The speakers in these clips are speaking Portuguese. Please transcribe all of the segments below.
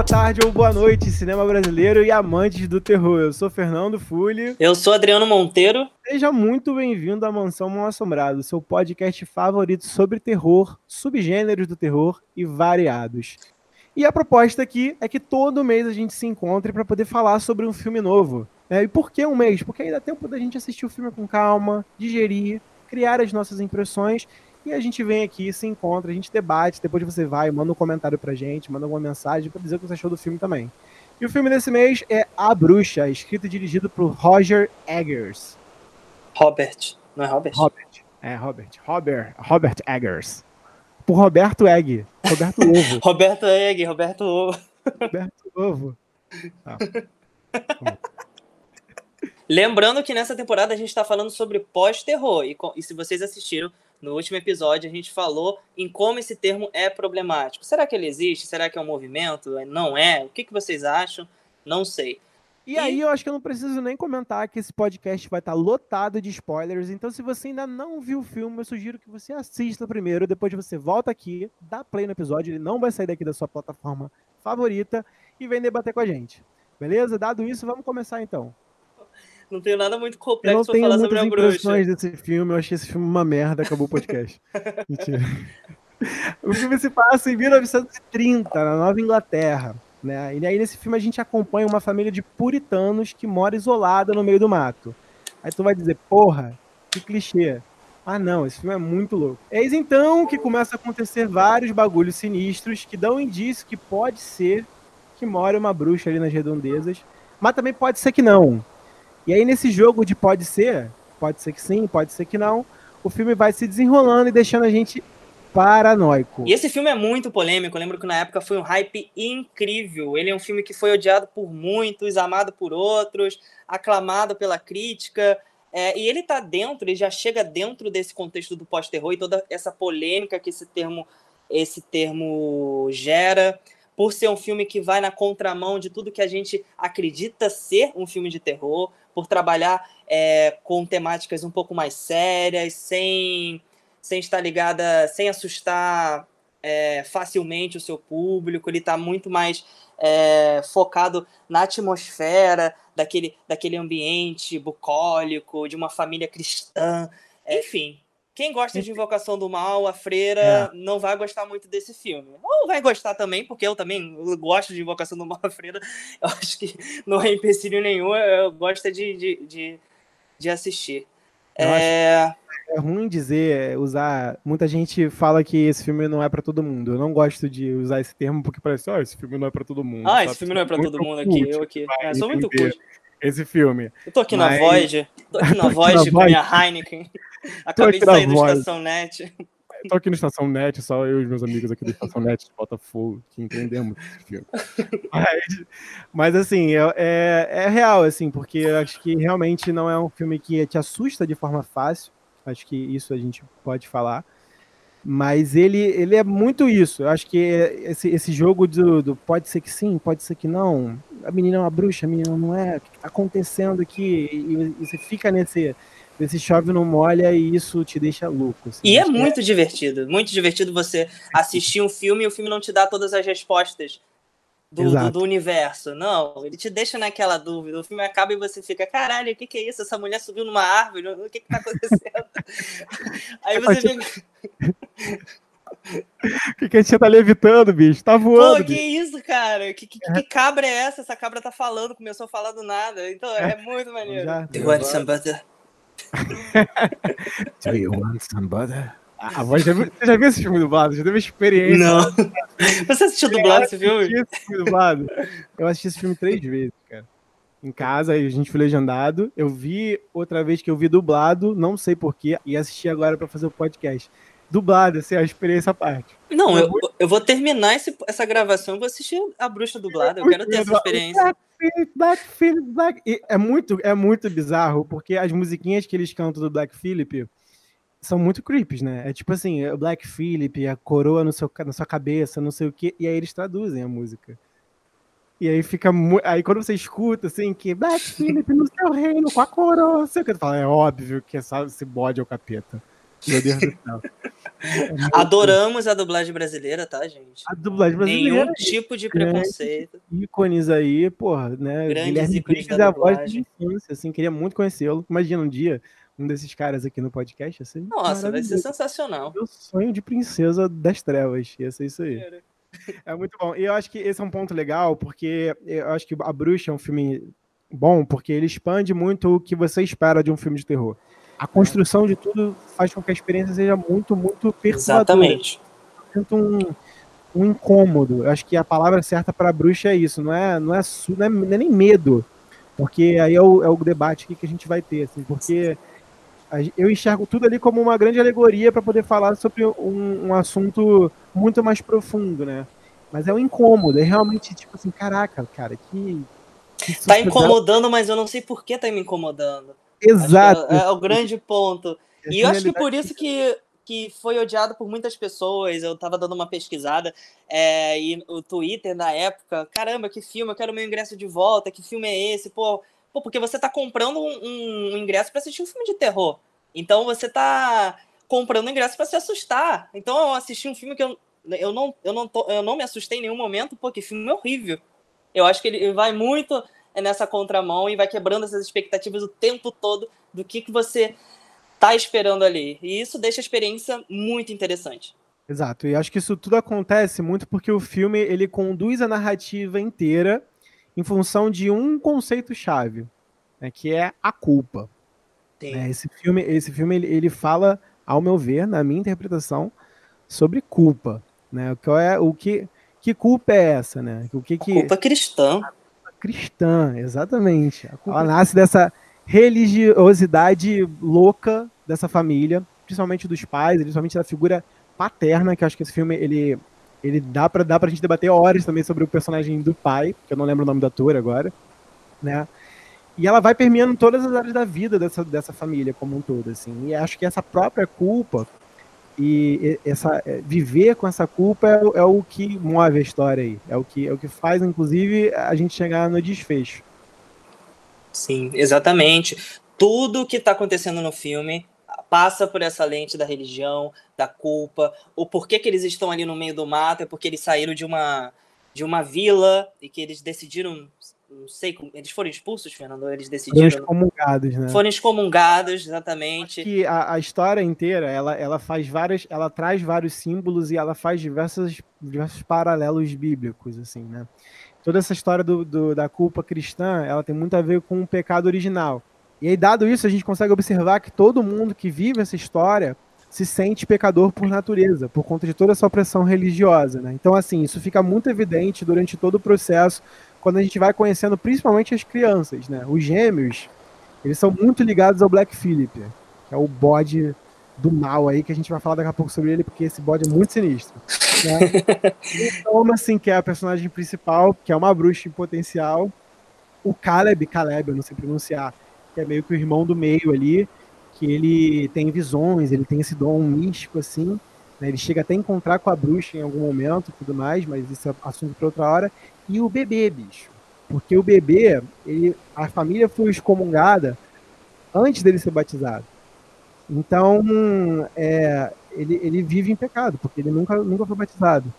boa tarde ou boa noite, cinema brasileiro e amantes do terror. Eu sou Fernando Fulli. Eu sou Adriano Monteiro. Seja muito bem-vindo à Mansão Mal Assombrado, seu podcast favorito sobre terror, subgêneros do terror e variados. E a proposta aqui é que todo mês a gente se encontre para poder falar sobre um filme novo. É, e por que um mês? Porque aí dá tempo da gente assistir o filme com calma, digerir, criar as nossas impressões e a gente vem aqui, se encontra, a gente debate, depois você vai, manda um comentário pra gente, manda alguma mensagem para dizer o que você achou do filme também. E o filme desse mês é A Bruxa, escrito e dirigido por Roger Eggers. Robert, não é Robert? Robert, é Robert. Robert, Robert Eggers. Por Roberto Egg. Roberto Ovo. Roberto Egg, Roberto Ovo. Roberto Ovo. Ah. Lembrando que nessa temporada a gente está falando sobre pós-terror. E, e se vocês assistiram, no último episódio a gente falou em como esse termo é problemático. Será que ele existe? Será que é um movimento? Não é? O que, que vocês acham? Não sei. E, e, aí eu acho que eu não preciso nem comentar que esse podcast vai estar lotado de spoilers. Então, se você ainda não viu o filme, eu sugiro que você assista primeiro. Depois você volta aqui, dá play no episódio. Ele não vai sair daqui da sua plataforma favorita e vem debater com a gente. Beleza? Dado isso, vamos começar então. Não tenho nada muito complexo pra falar sobre a bruxa. desse filme, eu achei esse filme uma merda, acabou o podcast. Mentira. O filme se passa em 1930, na Nova Inglaterra. Né? E aí nesse filme a gente acompanha uma família de puritanos que mora isolada no meio do mato. Aí tu vai dizer, porra, que clichê. Ah não, esse filme é muito louco. Eis então que começa a acontecer vários bagulhos sinistros que dão indício que pode ser que mora uma bruxa ali nas redondezas, mas também pode ser que não. E aí, nesse jogo de pode ser, pode ser que sim, pode ser que não, o filme vai se desenrolando e deixando a gente paranoico. E esse filme é muito polêmico. Eu lembro que na época foi um hype incrível. Ele é um filme que foi odiado por muitos, amado por outros, aclamado pela crítica. É, e ele tá dentro, ele já chega dentro desse contexto do pós-terror e toda essa polêmica que esse termo, esse termo gera por ser um filme que vai na contramão de tudo que a gente acredita ser um filme de terror, por trabalhar é, com temáticas um pouco mais sérias, sem, sem estar ligada, sem assustar é, facilmente o seu público, ele está muito mais é, focado na atmosfera daquele, daquele ambiente bucólico, de uma família cristã, enfim. Quem gosta de Invocação do Mal, a Freira, é. não vai gostar muito desse filme. Ou vai gostar também, porque eu também gosto de Invocação do Mal, a Freira. Eu acho que não é empecilho nenhum, eu gosto de, de, de, de assistir. É... é... ruim dizer, usar. Muita gente fala que esse filme não é para todo mundo. Eu não gosto de usar esse termo porque parece, ó, oh, esse filme não é para todo mundo. Ah, sabe? esse filme não é para todo mundo aqui, eu aqui. É, sou muito curto esse filme. Eu tô aqui Mas... na Void, tô aqui na Void com a minha Heineken. Acabei de sair do Estação Net. Eu tô aqui no Estação Net, só eu e meus amigos aqui do Estação Net de Botafogo, que entendemos esse filme. Mas, mas assim, é, é, é, real, assim, porque eu acho que realmente não é um filme que te assusta de forma fácil. Acho que isso a gente pode falar. Mas ele, ele é muito isso. Eu acho que esse, esse jogo do, do, pode ser que sim, pode ser que não. A menina é uma bruxa, a menina não é. O que está acontecendo aqui? E, e, você fica nesse, nesse chove não molha e isso te deixa louco. Assim. E é muito é... divertido. Muito divertido você assistir um filme e o filme não te dá todas as respostas do, do, do, universo. Não, ele te deixa naquela dúvida. O filme acaba e você fica, caralho, o que, que é isso? Essa mulher subiu numa árvore, o que, que tá acontecendo? Aí você fica. O que, que a gente tá levitando, bicho? Tá voando. Pô, que bicho. isso, cara? Que, que, que, cabra é essa? Essa cabra tá falando, começou a falar do nada. Então é, é muito maneiro. Já, Do you want some butter? Do you want some butter? A voz já você já viu esse filme dublado? Já teve experiência? Não. Você assistiu dublado esse filme? Eu assisti esse filme dublado. Eu assisti esse filme três vezes, cara. Em casa, a gente foi legendado. Eu vi outra vez que eu vi dublado, não sei porquê, e assisti agora para fazer o podcast. Dublado, assim, a experiência à parte. Não, eu, eu vou terminar esse, essa gravação e vou assistir a bruxa dublada. Eu quero ter essa experiência. Black, Black Phillip, Black. E é muito, é muito bizarro, porque as musiquinhas que eles cantam do Black Phillip são muito creeps, né? É tipo assim, o Black Phillip, a coroa no seu, na sua cabeça, não sei o quê, e aí eles traduzem a música. E aí fica muito. Aí quando você escuta, assim, que Black Phillip no seu reino, com a coroa, não sei o que, tu fala, é óbvio que essa, esse bode é o capeta. Meu Deus do céu. Adoramos a dublagem brasileira, tá, gente? A dublagem brasileira. Nenhum tipo de preconceito. Ícones aí, porra, né? Grandes Guilherme ícones da é a voz de infância, assim, queria muito conhecê-lo. Imagina um dia um desses caras aqui no podcast, assim. Nossa, vai ser sensacional. Meu sonho de princesa das trevas. Ia ser isso aí. É muito bom. E eu acho que esse é um ponto legal, porque eu acho que A Bruxa é um filme bom, porque ele expande muito o que você espera de um filme de terror. A construção de tudo faz com que a experiência seja muito, muito perturbadora. Exatamente. sinto um, um incômodo. Eu acho que a palavra certa para bruxa é isso, não é, não é, não é, não é nem medo, porque aí é o, é o debate que a gente vai ter, assim, porque eu enxergo tudo ali como uma grande alegoria para poder falar sobre um, um assunto muito mais profundo, né? Mas é um incômodo, é realmente tipo assim, caraca, cara, que. que Tá incomodando, mas eu não sei por que tá me incomodando. Exato. É, é o grande ponto. E eu acho que por isso que, que foi odiado por muitas pessoas. Eu tava dando uma pesquisada é, e o Twitter na época, caramba, que filme, eu quero meu ingresso de volta, que filme é esse? Pô, pô porque você tá comprando um, um ingresso pra assistir um filme de terror. Então você tá comprando ingresso pra se assustar. Então eu assisti um filme que eu, eu, não, eu, não, tô, eu não me assustei em nenhum momento, pô, que filme horrível. Eu acho que ele vai muito nessa contramão e vai quebrando essas expectativas o tempo todo do que, que você tá esperando ali. E isso deixa a experiência muito interessante. Exato, e acho que isso tudo acontece muito porque o filme ele conduz a narrativa inteira em função de um conceito-chave, né, que é a culpa. Né? Esse filme, esse filme ele, ele fala, ao meu ver, na minha interpretação, sobre culpa. Né? Qual é, o que, que culpa é essa? Né? O que, que Culpa cristã. Cristã, exatamente. Ela nasce dessa religiosidade louca dessa família, principalmente dos pais, principalmente da figura paterna, que eu acho que esse filme ele, ele dá para dá pra gente debater horas também sobre o personagem do pai, que eu não lembro o nome do ator agora, né? E ela vai permeando todas as áreas da vida dessa, dessa família como um todo, assim. E acho que essa própria culpa e essa é, viver com essa culpa é, o- é o que move a história aí, é o que é o que faz inclusive a gente chegar no desfecho. Sim, exatamente. Tudo que tá acontecendo no filme passa por essa lente da religião, da culpa. O porquê que eles estão ali no meio do mato é porque eles saíram de uma, de uma vila e que eles decidiram. Não sei como. Eles foram expulsos, Fernando? Eles Foram decidiram. excomungados, né? Foram excomungados, exatamente. que a, a história inteira ela, ela faz várias ela traz vários símbolos e ela faz diversos, diversos paralelos bíblicos assim né toda essa história do, do- da culpa cristã ela tem muito a ver com o pecado original e aí dado isso a gente consegue observar que todo mundo que vive essa história se sente pecador por natureza por conta de toda essa opressão religiosa né então assim isso fica muito evidente durante todo o processo quando a gente vai conhecendo principalmente as crianças né os gêmeos eles são muito ligados ao Black Phillip, que é o bode do mal aí, que a gente vai falar daqui a pouco sobre ele, porque esse bode é muito sinistro. Né? Toma, assim, que é a personagem principal, que é uma bruxa em potencial. O Caleb, Caleb, eu não sei pronunciar, que é meio que o irmão do meio ali, que ele tem visões, ele tem esse dom místico, assim. né? Ele chega até a encontrar com a bruxa em algum momento tudo mais, mas isso é assunto para outra hora. E o bebê, bicho. Porque o bebê, ele, a família foi excomungada antes dele ser batizado. Então, é, ele, ele vive em pecado, porque ele nunca, nunca foi batizado.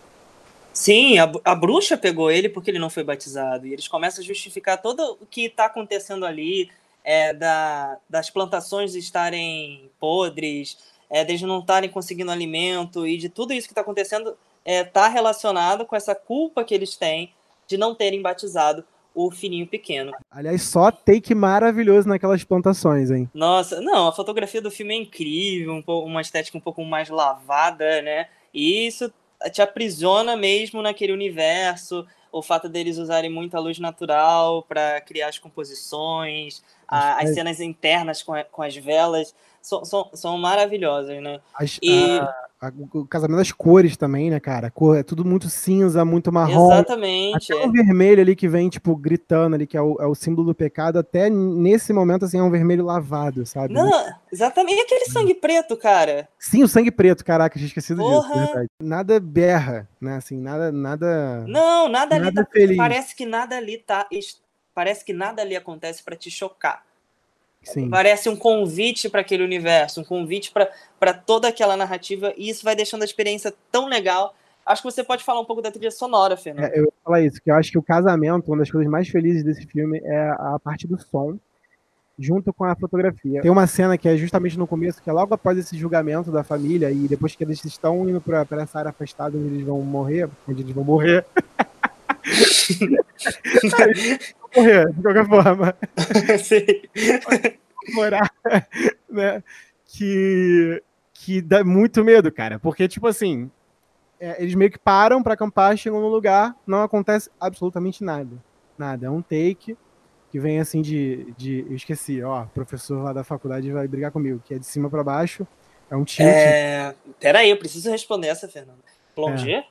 Sim, a, a bruxa pegou ele porque ele não foi batizado. E eles começam a justificar todo o que está acontecendo ali, é, da, das plantações estarem podres, é, deles não estarem conseguindo alimento, e de tudo isso que está acontecendo está relacionado com essa culpa que eles têm de não terem batizado o filhinho pequeno. Aliás, só take maravilhoso naquelas plantações, hein? Nossa, não, a fotografia do filme é incrível, um pouco, uma estética um pouco mais lavada, né? E isso te aprisiona mesmo naquele universo. O fato deles usarem muita luz natural para criar as composições, a- as É. cenas internas com, a- com as velas são, são, são maravilhosas, né? As- E a- o casamento das cores também, né, cara? Cor é tudo muito cinza, muito marrom. exatamente. Até o vermelho ali que vem, tipo, gritando ali, que é o, é o símbolo do pecado, até nesse momento, assim, é um vermelho lavado, sabe? Não, exatamente. E aquele sangue preto, cara? Sim, o sangue preto, caraca, tinha esquecido disso, Porra! verdade. Nada berra, né, assim, nada, nada... Não, nada ali Nada tá, feliz. parece que nada ali tá, parece que nada ali acontece para te chocar. Sim. Parece um convite para aquele universo, um convite para toda aquela narrativa, e isso vai deixando a experiência tão legal. Acho que você pode falar um pouco da trilha sonora, Fernando. É, eu ia falar isso, que eu acho que o casamento, uma das coisas mais felizes desse filme é a parte do som, junto com a fotografia. Tem uma cena que é justamente no começo, que é logo após esse julgamento da família, e depois que eles estão indo para essa área afastada onde eles vão morrer, onde eles vão morrer. morrer, de qualquer forma. Sim. Morar, né? Que, que dá muito medo, cara. Porque, tipo assim, é, eles meio que param para acampar, chegam no lugar, não acontece absolutamente nada. Nada. É um take que vem assim de. de eu esqueci, ó, professor lá da faculdade vai brigar comigo, que é de cima para baixo. É um tilt. É... Peraí, eu preciso responder essa, Fernanda. Plongé?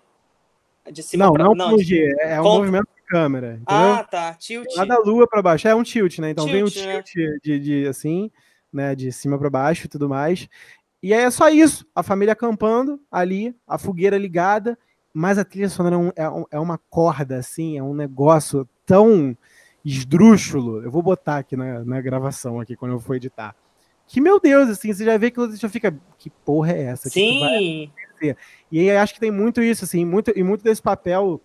É. De cima não, pra... não, não plongé, é um movimento câmera. Entendeu? Ah, tá. Tilt. Lá da lua para baixo. É um tilt, né? Então tilt, vem um tilt né? de, de, assim, né? De cima para baixo e tudo mais. E aí é só isso. A família acampando ali, a fogueira ligada, mas a trilha sonora é, um, é uma corda, assim, é um negócio tão esdrúxulo. Eu vou botar aqui na, na gravação, aqui, quando eu for editar. Que, meu Deus, assim, você já vê que você já fica. Que porra é essa? Sim. e aí acho que tem muito isso, assim, muito, e muito desse papel,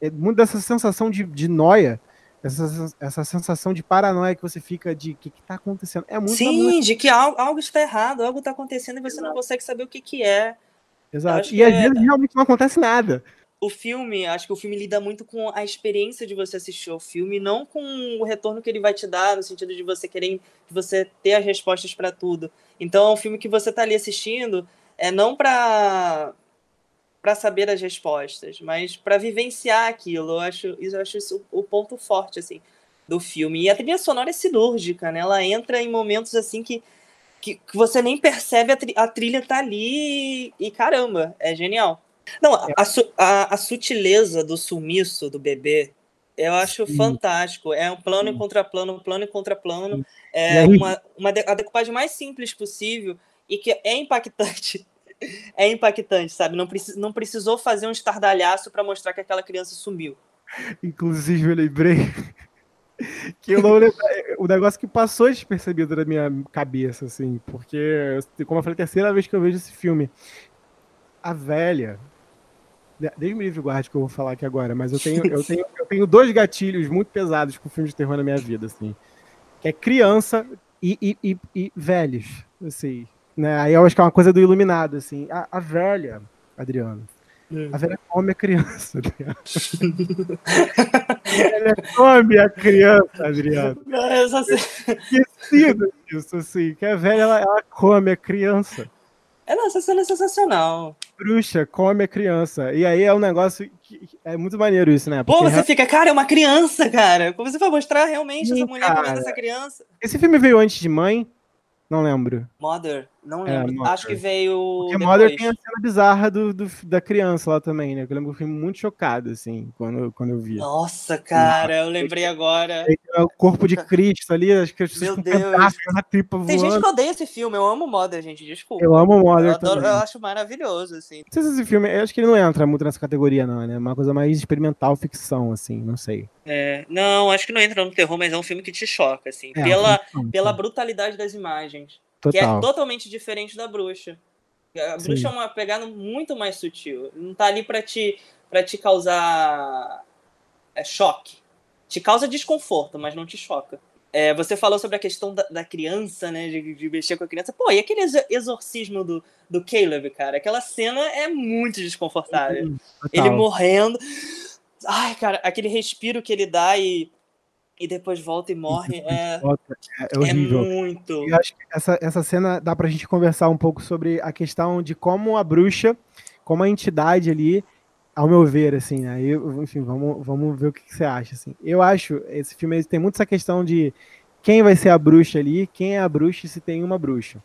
é, muito dessa sensação de, de noia. Essa, essa sensação de paranoia que você fica de o que, está acontecendo. É muito Sim, de que algo, algo está errado, algo está acontecendo e você Exato. não consegue saber o que, que é. Exato. E às é... vezes realmente não acontece nada o filme, acho que o filme lida muito com a experiência de você assistir ao filme, não com o retorno que ele vai te dar, no sentido de você querer, de você ter as respostas para tudo. Então, é um filme que você tá ali assistindo, é não para para saber as respostas, mas para vivenciar aquilo. Eu acho, eu acho isso o ponto forte assim do filme. E a trilha sonora é cirúrgica, né? Ela entra em momentos assim que que, que você nem percebe a, tri a trilha tá ali e caramba, é genial. Não, a, a, a, sutileza do sumiço do bebê, eu acho Sim. fantástico. É um plano Sim. em contraplano, um plano em contraplano. É uma, uma a decupagem mais simples possível e que é impactante. É impactante, sabe? Não, não precisou fazer um estardalhaço para mostrar que aquela criança sumiu. Inclusive, eu lembrei que eu não lembro, o negócio que passou despercebido na minha cabeça, assim, porque, como eu falei, é a terceira vez que eu vejo esse filme. A velha, Desde me livre guarde que eu vou falar aqui agora, mas eu tenho, eu, tenho, eu tenho dois gatilhos muito pesados com filmes de terror na minha vida, assim. Que é criança e, e, e, e velhos, assim. Né? Aí eu acho que é uma coisa do iluminado, assim. A, a velha, Adriano, é. a velha come a criança, Adriano. a velha come a criança, Adriano. Esquecido disso, assim. Que a velha, ela, ela come a criança. É, não, essa cena é sensacional. Bruxa come a criança. E aí é um negócio que é muito maneiro isso, né? Porque Pô, você fica, cara, é uma criança, cara. Como você vai mostrar realmente Sim, essa mulher comendo essa criança? Esse filme veio antes de Mãe? Não lembro. Mother? Não é, lembro. É, Acho que veio. Porque depois. Mother tem a cena bizarra do, do, da criança lá também, né? Eu lembro que eu fiquei muito chocado, assim, quando, quando eu vi. Nossa, cara, eu lembrei agora. O corpo de Cristo ali, acho que as Meu Deus. na tripa Tem gente que odeia esse filme, eu amo Mother, gente, desculpa. Eu amo Mother. Eu, adoro, eu acho maravilhoso, assim. Não sei se esse filme, eu acho que ele não entra muito nessa categoria, não, né? É uma coisa mais experimental, ficção, assim, não sei. É, não, acho que não entra no terror, mas é um filme que te choca, assim, é, pela, pela brutalidade das imagens. Total. Que é totalmente diferente da bruxa. A Sim. bruxa é uma pegada muito mais sutil. Não tá ali para te, pra te causar é, choque. Te causa desconforto, mas não te choca. É, você falou sobre a questão da, da criança, né? De, de, mexer com a criança. Pô, e aquele exorcismo do, do Caleb, cara? Aquela cena é muito desconfortável. Ele morrendo. Ai, cara, aquele respiro que ele dá e e depois volta e morre. É, é, é horrível. É muito. Eu acho que essa, essa cena dá pra gente conversar um pouco sobre a questão de como a bruxa, como a entidade ali, ao meu ver, assim, né? Eu, enfim, vamos, vamos ver o que, que, você acha, assim. Eu acho, esse filme tem muito essa questão de quem vai ser a bruxa ali, quem é a bruxa e se tem uma bruxa.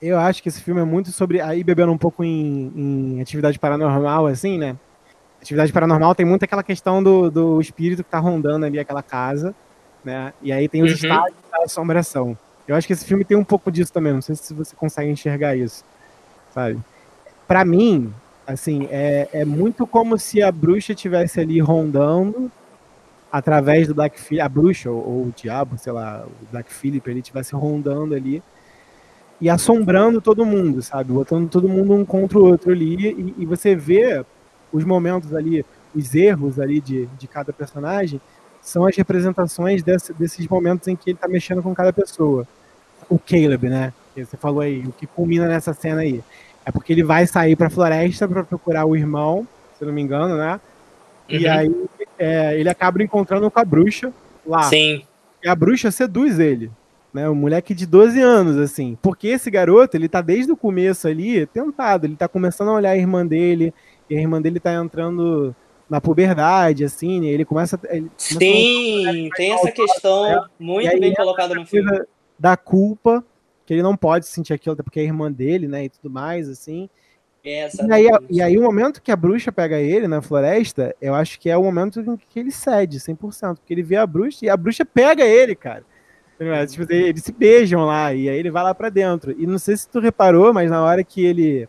Eu acho que esse filme é muito sobre, aí bebendo um pouco em, em atividade paranormal, assim, né? Atividade paranormal tem muito aquela questão do, do espírito que tá rondando ali aquela casa, né? E aí tem os uhum. estágios da assombração. Eu acho que esse filme tem um pouco disso também, não sei se você consegue enxergar isso, sabe? Para mim, assim, é, é muito como se a bruxa tivesse ali rondando através do Black Phillip, a bruxa ou, ou, o diabo, sei lá, o Black Phillip, ele estivesse rondando ali e assombrando todo mundo, sabe? Botando todo mundo um contra o outro ali e, e você vê os momentos ali, os erros ali de, de cada personagem são as representações desse, desses momentos em que ele tá mexendo com cada pessoa. O Caleb, né? Que você falou aí, o que culmina nessa cena aí. É porque ele vai sair pra floresta para procurar o irmão, se não me engano, né? Uhum. E aí é, ele acaba encontrando com a bruxa lá. Sim. E a bruxa seduz ele. Né, um moleque de 12 anos, assim. Porque esse garoto, ele tá desde o começo ali tentado. Ele tá começando a olhar a irmã dele. E a irmã dele tá entrando na puberdade, assim, né? Ele começa. Ele Sim, tem essa questão né? muito bem colocada no filme. Da culpa, que ele não pode sentir aquilo, porque é a irmã dele, né? E tudo mais, assim. É, e, aí, e aí, o momento que a bruxa pega ele na floresta, eu acho que é o momento em que ele cede 100%, porque ele vê a bruxa e a bruxa pega ele, cara. Tipo, eles se beijam lá e aí ele vai lá para dentro. E não sei se tu reparou, mas na hora que ele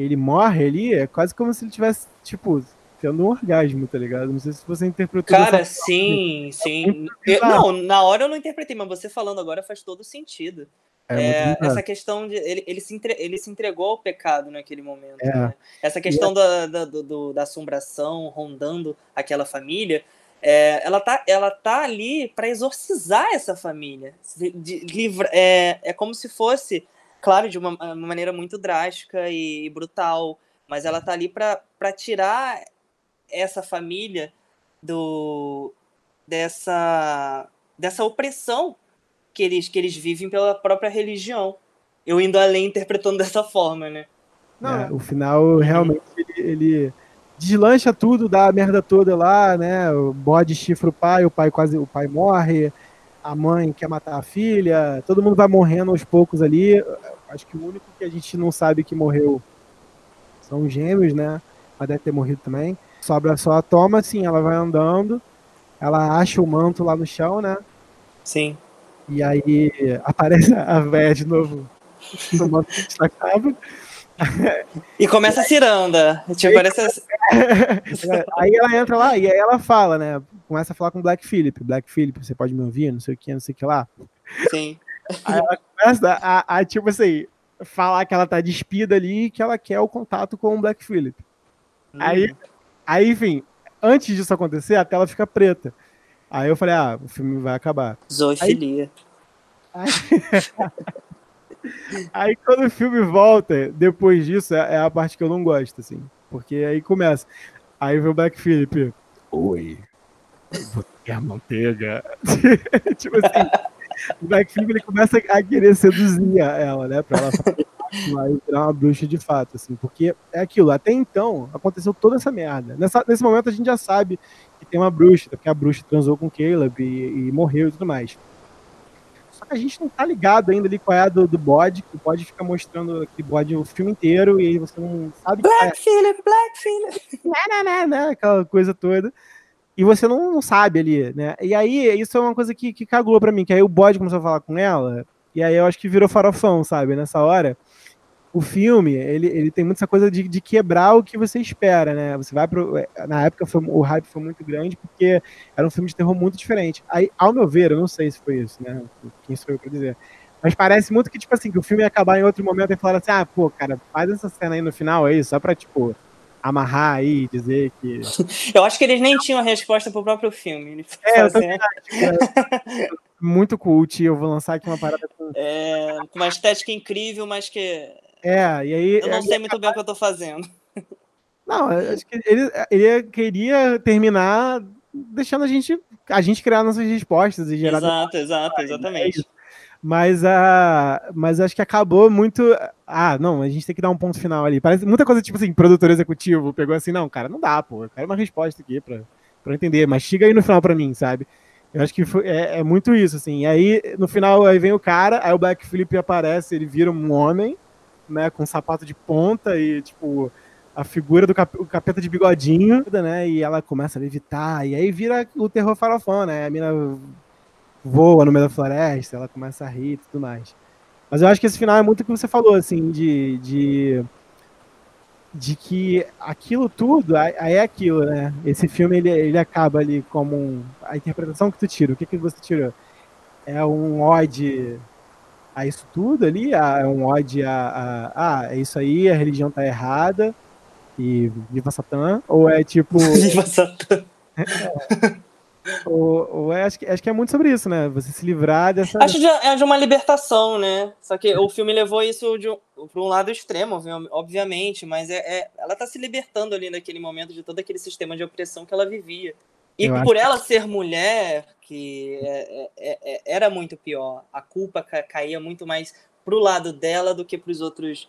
que ele morre ali, é quase como se ele tivesse, tipo, tendo um orgasmo, tá ligado? Não sei se você interpretou. Cara, sim, sim. Eu, não, na hora eu não interpretei, mas você falando agora faz todo sentido. É, é, essa questão de. Ele, ele, se entre, ele se entregou ao pecado naquele momento. É. Né? Essa questão é da, da, do, da assombração rondando aquela família. É, ela, tá, ela tá ali para exorcizar essa família. De, de, livra, é, é como se fosse, claro, de uma, uma maneira muito drástica e, e brutal, mas ela tá ali para tirar essa família do dessa dessa opressão que eles, que eles vivem pela própria religião. Eu indo além interpretando dessa forma, né? Não, é, o final realmente ele, ele, deslancha tudo, dá a merda toda lá, né? O bode chifra o pai, o pai quase o pai morre, a mãe quer matar a filha, todo mundo vai morrendo aos poucos ali. Acho que o único que a gente não sabe que morreu são os gêmeos, né? Mas deve ter morrido também. Sobra só a Toma, assim, ela vai andando, ela acha o manto lá no chão, né? Sim. E aí aparece a véia de novo tomando destacável. E começa a ciranda. Tipo, parece... aí ela entra lá e aí ela fala, né? Começa a falar com o Black Philip. Black Philip, você pode me ouvir? Não sei o que, não sei o que lá. Sim. Aí ela começa a, a, tipo assim, falar que ela tá despida ali e que ela quer o contato com o Black Philip. Hum. Aí, aí, enfim, antes disso acontecer, a tela fica preta. Aí eu falei, ah, o filme vai acabar. Zoofilia. Aí... aí quando o filme volta, depois disso, é, é a parte que eu não gosto, assim. Porque aí começa. Aí vem o Black Phillip. Oi. Você quer manteiga? tipo assim. o Black Phillip ele começa a querer seduzir ela, né? Pra ela virar uma bruxa de fato, assim. Porque é aquilo. Até então, aconteceu toda essa merda. Nessa, nesse momento a gente já sabe que tem uma bruxa, porque a bruxa transou com Caleb e, e, morreu e tudo mais. Só que a gente não tá ligado ainda ali qual é a do, do bode, que o bode fica mostrando aquele bode o filme inteiro e aí você não sabe Black é. Phillip, Black Phillip! Né, né, né, né, aquela coisa toda. E você não, não, sabe ali, né? E aí, isso é uma coisa que, que cagou pra mim, que aí o bode começou a falar com ela, e aí eu acho que virou farofão, sabe? Nessa hora o filme, ele, ele tem muita coisa de, de quebrar o que você espera, né? Você vai pro. É, na época foi, o hype foi muito grande porque era um filme de terror muito diferente. Aí, ao meu ver, eu não sei se foi isso, né? Quem sou eu pra dizer. Mas parece muito que, tipo assim, que o filme ia acabar em outro momento e falar assim, ah, pô, cara, faz essa cena aí no final aí, só pra, tipo, amarrar aí, dizer que. Eu acho que eles nem tinham a resposta pro próprio filme. É, eu também acho, muito cult, eu vou lançar aqui uma parada com. É, uma estética incrível, mas que é, e aí. Eu não sei muito bem o que eu tô fazendo. Não, acho que ele, ele queria terminar deixando a gente, a gente criar nossas respostas e gerar. Exato, exato, exatamente. Mas, a, mas acho que acabou muito. Ah, não, a gente tem que dar um ponto final ali. Parece muita coisa tipo assim, produtor executivo pegou assim, não, cara, não dá, pô. Eu quero uma resposta aqui pra, pra entender, mas chega aí no final pra mim, sabe? Eu acho que foi, é, é, muito isso, assim. E aí, no final, aí vem o cara, aí o Black Phillip aparece, ele vira um homem, né, com sapato de ponta e, tipo, a figura do cap capeta de bigodinho, né, e ela começa a levitar, e aí vira o terror farofão, né, a mina voa no meio da floresta, ela começa a rir e tudo mais. Mas eu acho que esse final é muito o que você falou, assim, de, de de que aquilo tudo aí é aquilo, né? Esse filme ele, ele acaba ali como um, a interpretação que tu tira. O que que você tirou? É um ode a isso tudo ali? É um ode a, a, ah, é isso aí, a religião tá errada e viva Satã? Ou é tipo viva Satã? ou, ou é, acho, que, acho que é muito sobre isso, né? Você se livrar dessa. Acho que é de uma libertação, né? Só que o filme levou isso de um, para um lado extremo, obviamente, mas é, é, ela está se libertando ali naquele momento de todo aquele sistema de opressão que ela vivia. E Eu por ela ser mulher, que é, é, é, era muito pior, a culpa caía muito mais pro lado dela do que para os outros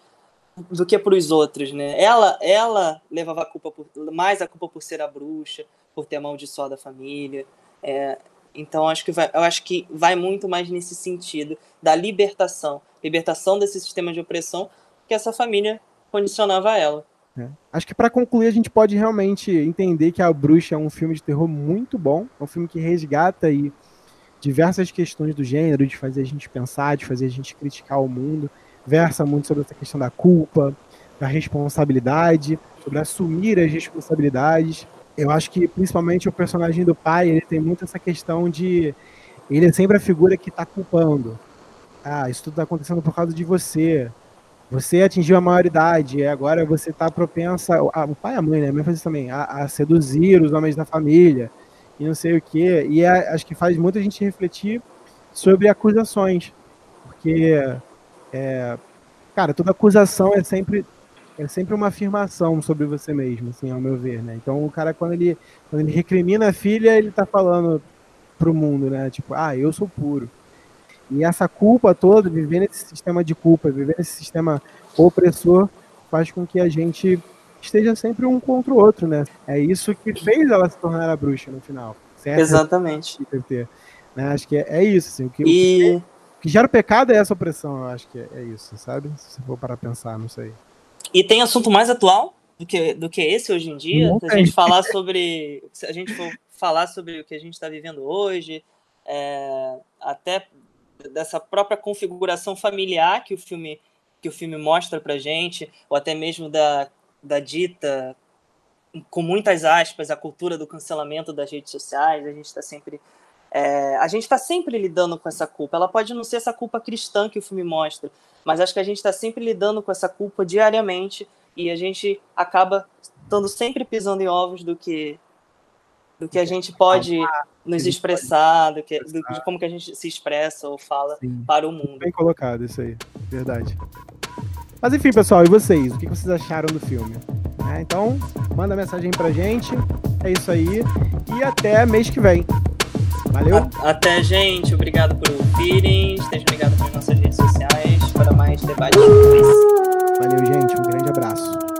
do que para os outros, né? Ela, ela levava a culpa por, mais a culpa por ser a bruxa, por ter a família. É, então acho que vai, eu acho que vai muito mais nesse sentido da libertação, libertação desse sistema de opressão que essa família condicionava a ela. É. Acho que para concluir a gente pode realmente entender que a Bruxa é um filme de terror muito bom, é um filme que resgata aí diversas questões do gênero, de fazer a gente pensar, de fazer a gente criticar o mundo, versa muito sobre essa questão da culpa, da responsabilidade, sobre assumir as responsabilidades eu acho que principalmente o personagem do pai, ele tem muito essa questão de. Ele é sempre a figura que está culpando. Ah, isso tudo está acontecendo por causa de você. Você atingiu a maioridade, agora você está propensa. O pai e a mãe, né? Isso também, a, a, seduzir os homens da família, e não sei o quê. E é, acho que faz muita gente refletir sobre acusações. Porque, é, cara, toda acusação é sempre é sempre uma afirmação sobre você mesmo, assim, ao meu ver, né? Então o cara, quando ele, quando ele recrimina a filha, ele tá falando pro mundo, né? Tipo, ah, eu sou puro. E essa culpa toda, viver nesse sistema de culpa, viver nesse sistema opressor, faz com que a gente esteja sempre um contra o outro, né? É isso que fez ela se tornar a bruxa no final. Certo? Exatamente. Né? Acho que é, é isso, assim. O que, e... o que gera o pecado é essa opressão, eu acho que é, é isso, sabe? Se você for para pensar, não sei. E tem assunto mais atual do que, do que esse hoje em dia. Se a gente falar sobre. Se a gente for falar sobre o que a gente está vivendo hoje, é, até dessa própria configuração familiar que o filme que o filme mostra pra gente, ou até mesmo da, da dita, com muitas aspas, a cultura do cancelamento das redes sociais, a gente está sempre é, a gente está sempre lidando com essa culpa. Ela pode não ser essa culpa cristã que o filme mostra, mas acho que a gente está sempre lidando com essa culpa diariamente e a gente acaba estando sempre pisando em ovos do que do que a gente pode nos expressar, do que, do, de como que a gente se expressa ou fala Sim. para o mundo. Bem colocado isso aí, verdade. Mas enfim, pessoal, e vocês? O que vocês acharam do filme? É, então, manda mensagem pra gente. É isso aí. E até mês que vem. Valeu. até, gente. Obrigado por ouvirem. Estejam ligados nas nossas redes sociais para mais debates. Valeu, gente. Um grande abraço.